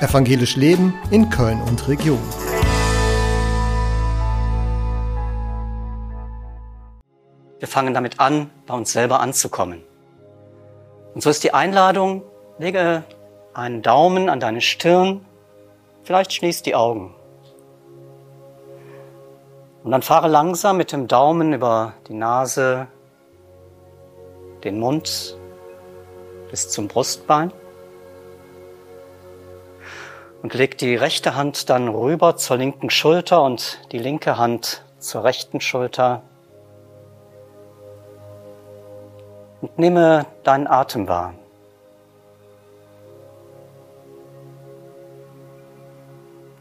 Evangelisch Leben in Köln und Region. Wir fangen damit an, bei uns selber anzukommen. Und so ist die Einladung, lege einen Daumen an deine Stirn, vielleicht schließt die Augen. Und dann fahre langsam mit dem Daumen über die Nase, den Mund bis zum Brustbein. Und leg die rechte Hand dann rüber zur linken Schulter und die linke Hand zur rechten Schulter. Und nehme deinen Atem wahr.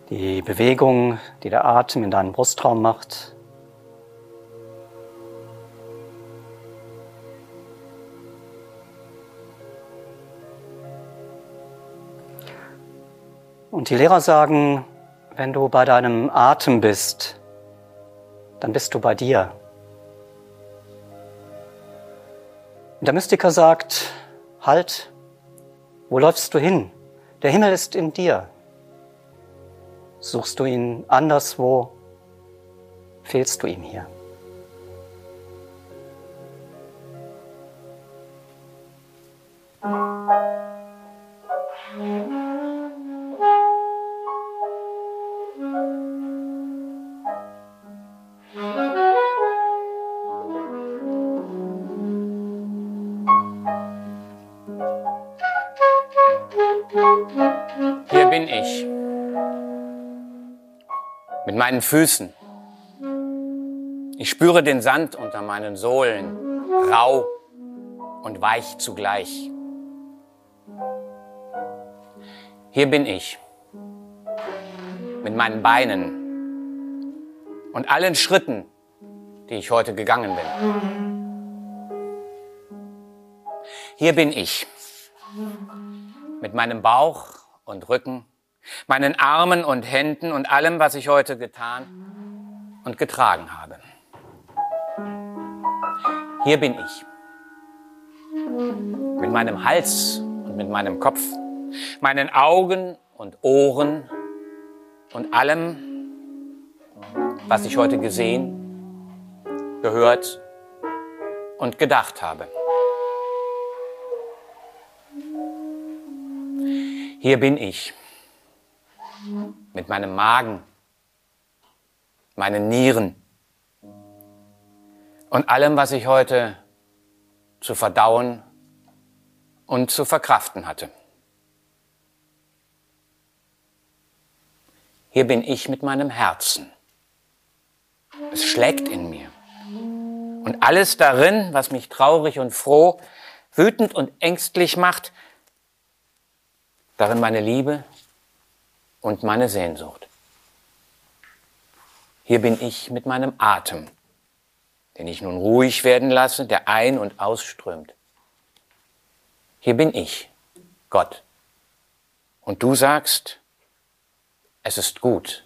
Die Bewegung, die der Atem in deinem Brustraum macht. Und die Lehrer sagen, wenn du bei deinem Atem bist, dann bist du bei dir. Und der Mystiker sagt, halt, wo läufst du hin? Der Himmel ist in dir. Suchst du ihn anderswo, fehlst du ihm hier. Meinen Füßen. Ich spüre den Sand unter meinen Sohlen, rau und weich zugleich. Hier bin ich mit meinen Beinen und allen Schritten, die ich heute gegangen bin. Hier bin ich mit meinem Bauch und Rücken meinen Armen und Händen und allem, was ich heute getan und getragen habe. Hier bin ich. Mit meinem Hals und mit meinem Kopf, meinen Augen und Ohren und allem, was ich heute gesehen, gehört und gedacht habe. Hier bin ich mit meinem Magen, meinen Nieren und allem, was ich heute zu verdauen und zu verkraften hatte. Hier bin ich mit meinem Herzen. Es schlägt in mir. Und alles darin, was mich traurig und froh, wütend und ängstlich macht, darin meine Liebe, und meine Sehnsucht. Hier bin ich mit meinem Atem, den ich nun ruhig werden lasse, der ein- und ausströmt. Hier bin ich, Gott. Und du sagst, es ist gut.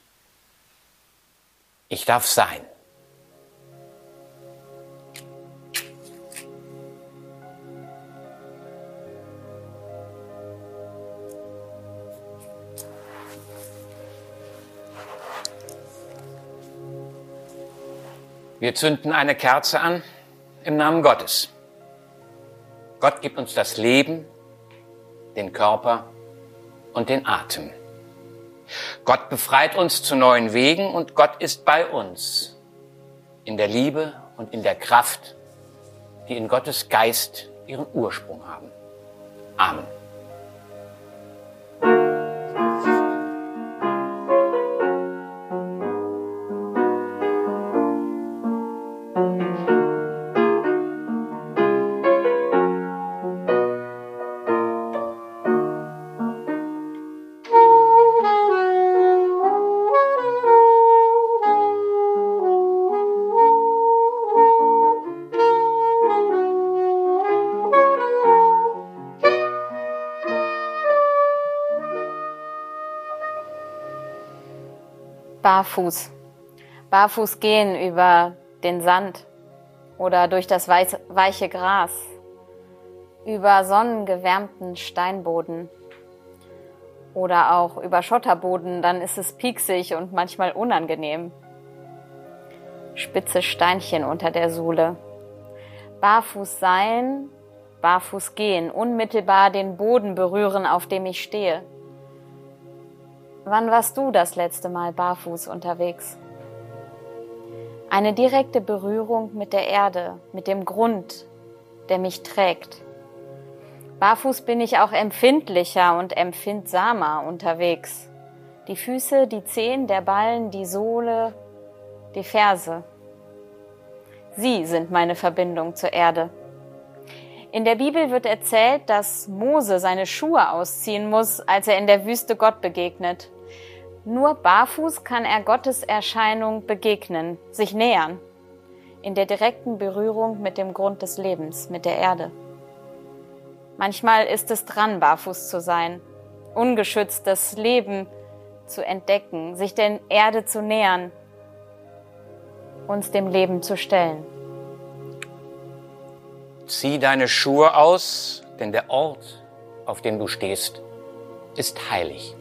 Ich darf sein. Wir zünden eine Kerze an im Namen Gottes. Gott gibt uns das Leben, den Körper und den Atem. Gott befreit uns zu neuen Wegen und Gott ist bei uns in der Liebe und in der Kraft, die in Gottes Geist ihren Ursprung haben. Amen. Barfuß. Barfuß gehen über den Sand oder durch das weiche Gras, über sonnengewärmten Steinboden oder auch über Schotterboden, dann ist es pieksig und manchmal unangenehm. Spitze Steinchen unter der Sohle. Barfuß sein, barfuß gehen, unmittelbar den Boden berühren, auf dem ich stehe. Wann warst du das letzte Mal barfuß unterwegs? Eine direkte Berührung mit der Erde, mit dem Grund, der mich trägt. Barfuß bin ich auch empfindlicher und empfindsamer unterwegs. Die Füße, die Zehen, der Ballen, die Sohle, die Ferse. Sie sind meine Verbindung zur Erde. In der Bibel wird erzählt, dass Mose seine Schuhe ausziehen muss, als er in der Wüste Gott begegnet. Nur barfuß kann er Gottes Erscheinung begegnen, sich nähern, in der direkten Berührung mit dem Grund des Lebens, mit der Erde. Manchmal ist es dran, barfuß zu sein, ungeschützt das Leben zu entdecken, sich der Erde zu nähern, uns dem Leben zu stellen. Zieh deine Schuhe aus, denn der Ort, auf dem du stehst, ist heilig.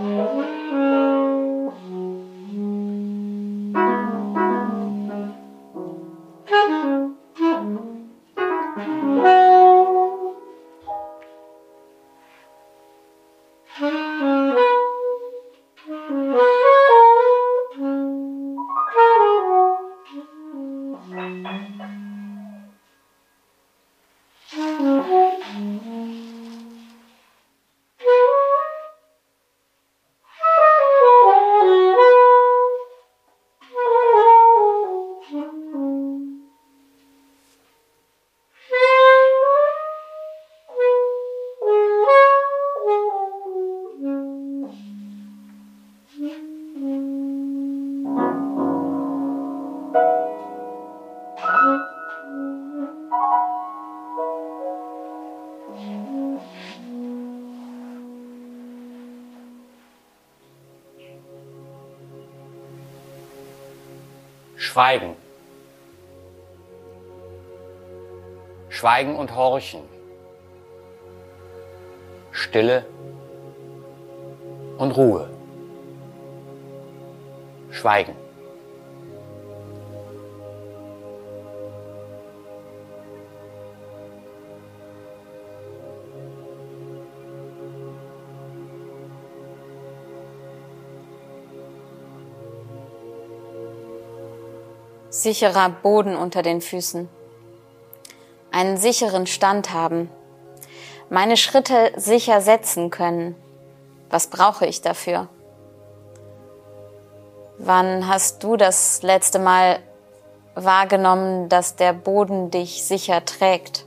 Música Schweigen. Schweigen und Horchen. Stille und Ruhe. Schweigen. Sicherer Boden unter den Füßen, einen sicheren Stand haben, meine Schritte sicher setzen können. Was brauche ich dafür? Wann hast du das letzte Mal wahrgenommen, dass der Boden dich sicher trägt?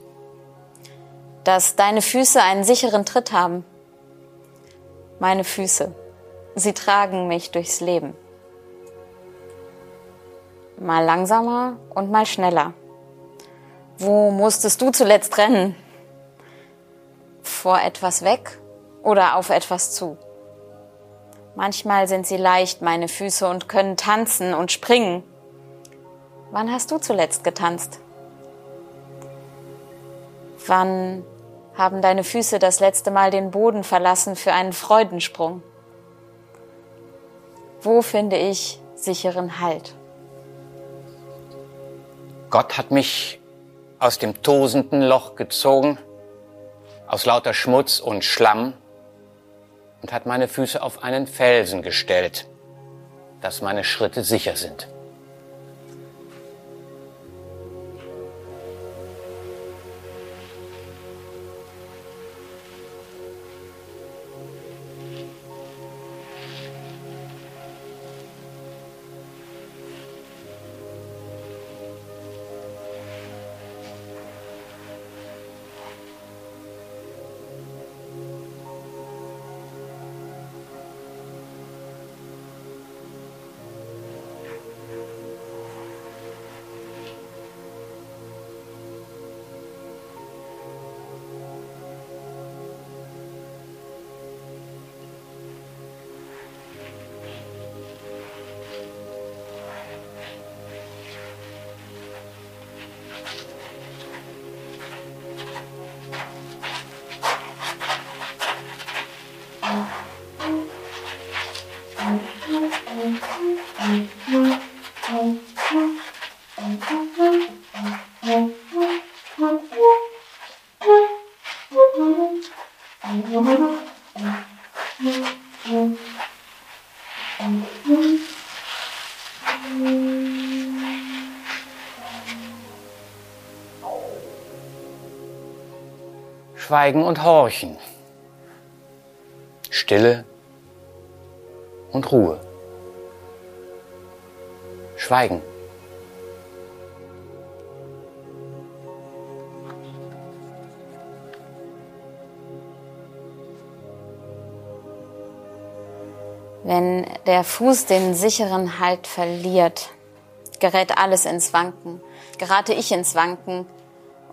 Dass deine Füße einen sicheren Tritt haben? Meine Füße, sie tragen mich durchs Leben mal langsamer und mal schneller. Wo musstest du zuletzt rennen? Vor etwas weg oder auf etwas zu? Manchmal sind sie leicht, meine Füße, und können tanzen und springen. Wann hast du zuletzt getanzt? Wann haben deine Füße das letzte Mal den Boden verlassen für einen Freudensprung? Wo finde ich sicheren Halt? Gott hat mich aus dem tosenden Loch gezogen, aus lauter Schmutz und Schlamm und hat meine Füße auf einen Felsen gestellt, dass meine Schritte sicher sind. Schweigen und Horchen. Stille und Ruhe. Schweigen. Wenn der Fuß den sicheren Halt verliert, gerät alles ins Wanken, gerate ich ins Wanken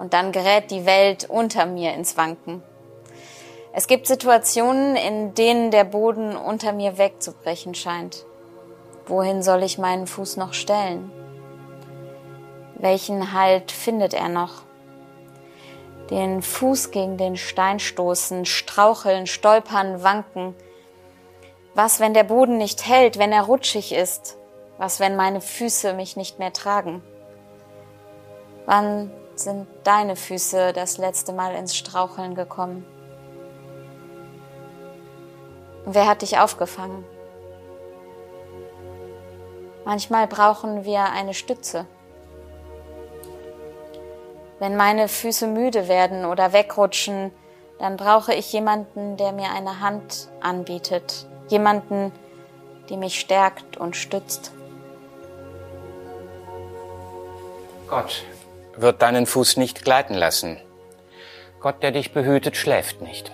und dann gerät die Welt unter mir ins Wanken. Es gibt Situationen, in denen der Boden unter mir wegzubrechen scheint. Wohin soll ich meinen Fuß noch stellen? Welchen Halt findet er noch? Den Fuß gegen den Stein stoßen, straucheln, stolpern, wanken. Was, wenn der Boden nicht hält, wenn er rutschig ist? Was, wenn meine Füße mich nicht mehr tragen? Wann sind deine Füße das letzte Mal ins Straucheln gekommen? Wer hat dich aufgefangen? Manchmal brauchen wir eine Stütze. Wenn meine Füße müde werden oder wegrutschen, dann brauche ich jemanden, der mir eine Hand anbietet, jemanden, die mich stärkt und stützt. Gott wird deinen Fuß nicht gleiten lassen. Gott, der dich behütet, schläft nicht.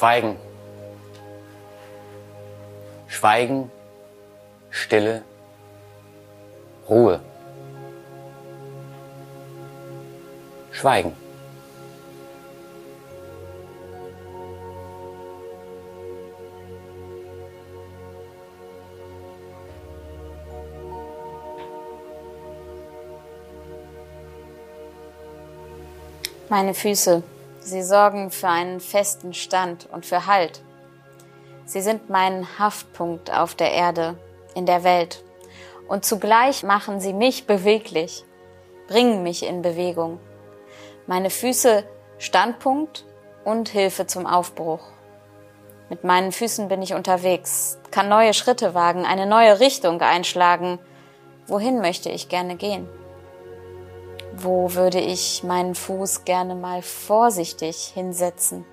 Schweigen. Schweigen, Stille, Ruhe. Schweigen. Meine Füße, sie sorgen für einen festen Stand und für Halt. Sie sind mein Haftpunkt auf der Erde, in der Welt. Und zugleich machen sie mich beweglich, bringen mich in Bewegung. Meine Füße Standpunkt und Hilfe zum Aufbruch. Mit meinen Füßen bin ich unterwegs, kann neue Schritte wagen, eine neue Richtung einschlagen. Wohin möchte ich gerne gehen? Wo würde ich meinen Fuß gerne mal vorsichtig hinsetzen?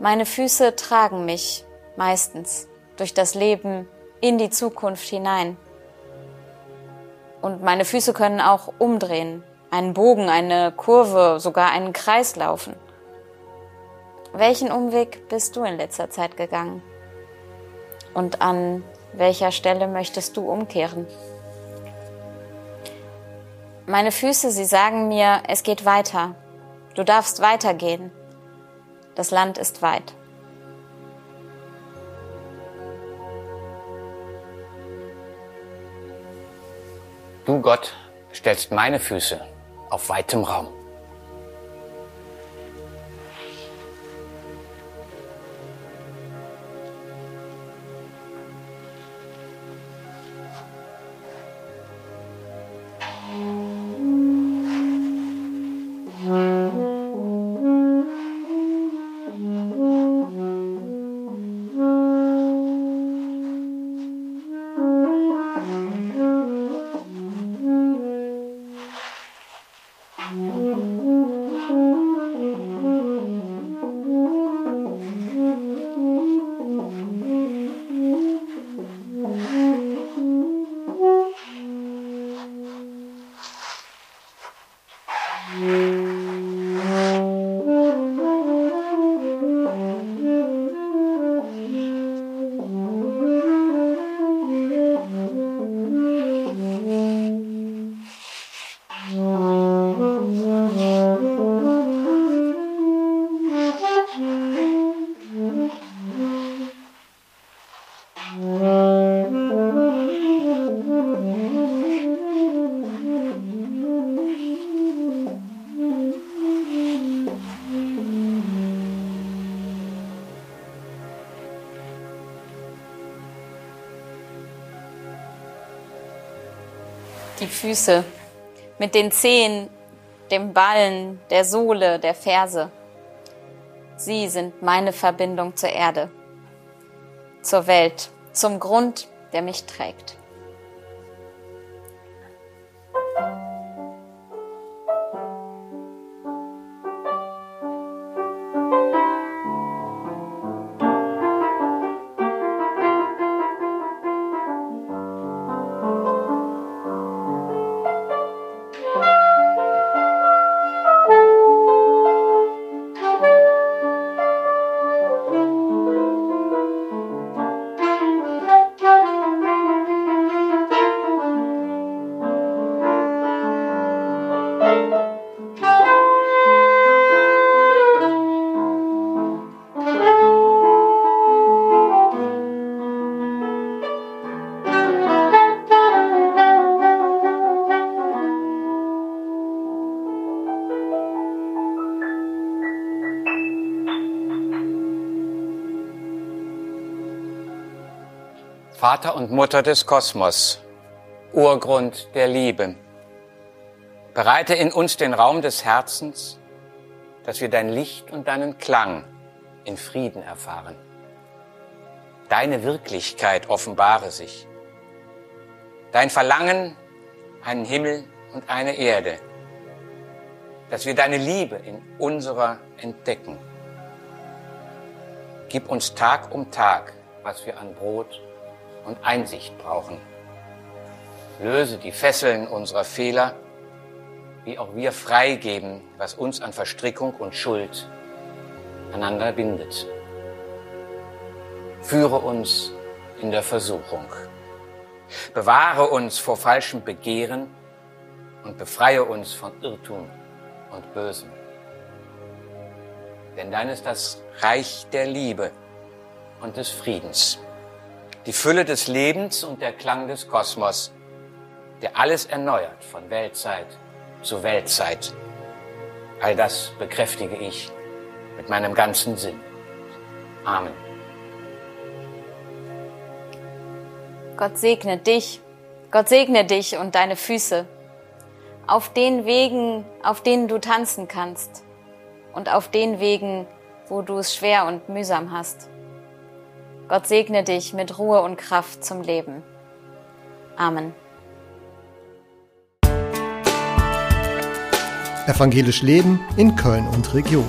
Meine Füße tragen mich meistens durch das Leben in die Zukunft hinein. Und meine Füße können auch umdrehen, einen Bogen, eine Kurve, sogar einen Kreis laufen. Welchen Umweg bist du in letzter Zeit gegangen? Und an welcher Stelle möchtest du umkehren? Meine Füße, sie sagen mir, es geht weiter. Du darfst weitergehen. Das Land ist weit. Du, Gott, stellst meine Füße auf weitem Raum. Die Füße mit den Zehen, dem Ballen, der Sohle, der Ferse. Sie sind meine Verbindung zur Erde, zur Welt, zum Grund, der mich trägt. Vater und Mutter des Kosmos, Urgrund der Liebe. Bereite in uns den Raum des Herzens, dass wir dein Licht und deinen Klang in Frieden erfahren. Deine Wirklichkeit offenbare sich. Dein Verlangen, einen Himmel und eine Erde, dass wir deine Liebe in unserer entdecken. Gib uns Tag um Tag, was wir an Brot und Einsicht brauchen. Löse die Fesseln unserer Fehler, wie auch wir freigeben, was uns an Verstrickung und Schuld einander bindet. Führe uns in der Versuchung. Bewahre uns vor falschem Begehren und befreie uns von Irrtum und Bösem. Denn dein ist das Reich der Liebe und des Friedens die Fülle des Lebens und der Klang des Kosmos, der alles erneuert von Weltzeit zu Weltzeit. All das bekräftige ich mit meinem ganzen Sinn. Amen. Gott segne dich, Gott segne dich und deine Füße auf den Wegen, auf denen du tanzen kannst und auf den Wegen, wo du es schwer und mühsam hast. Gott segne dich mit Ruhe und Kraft zum Leben. Amen. Evangelisch Leben in Köln und Region.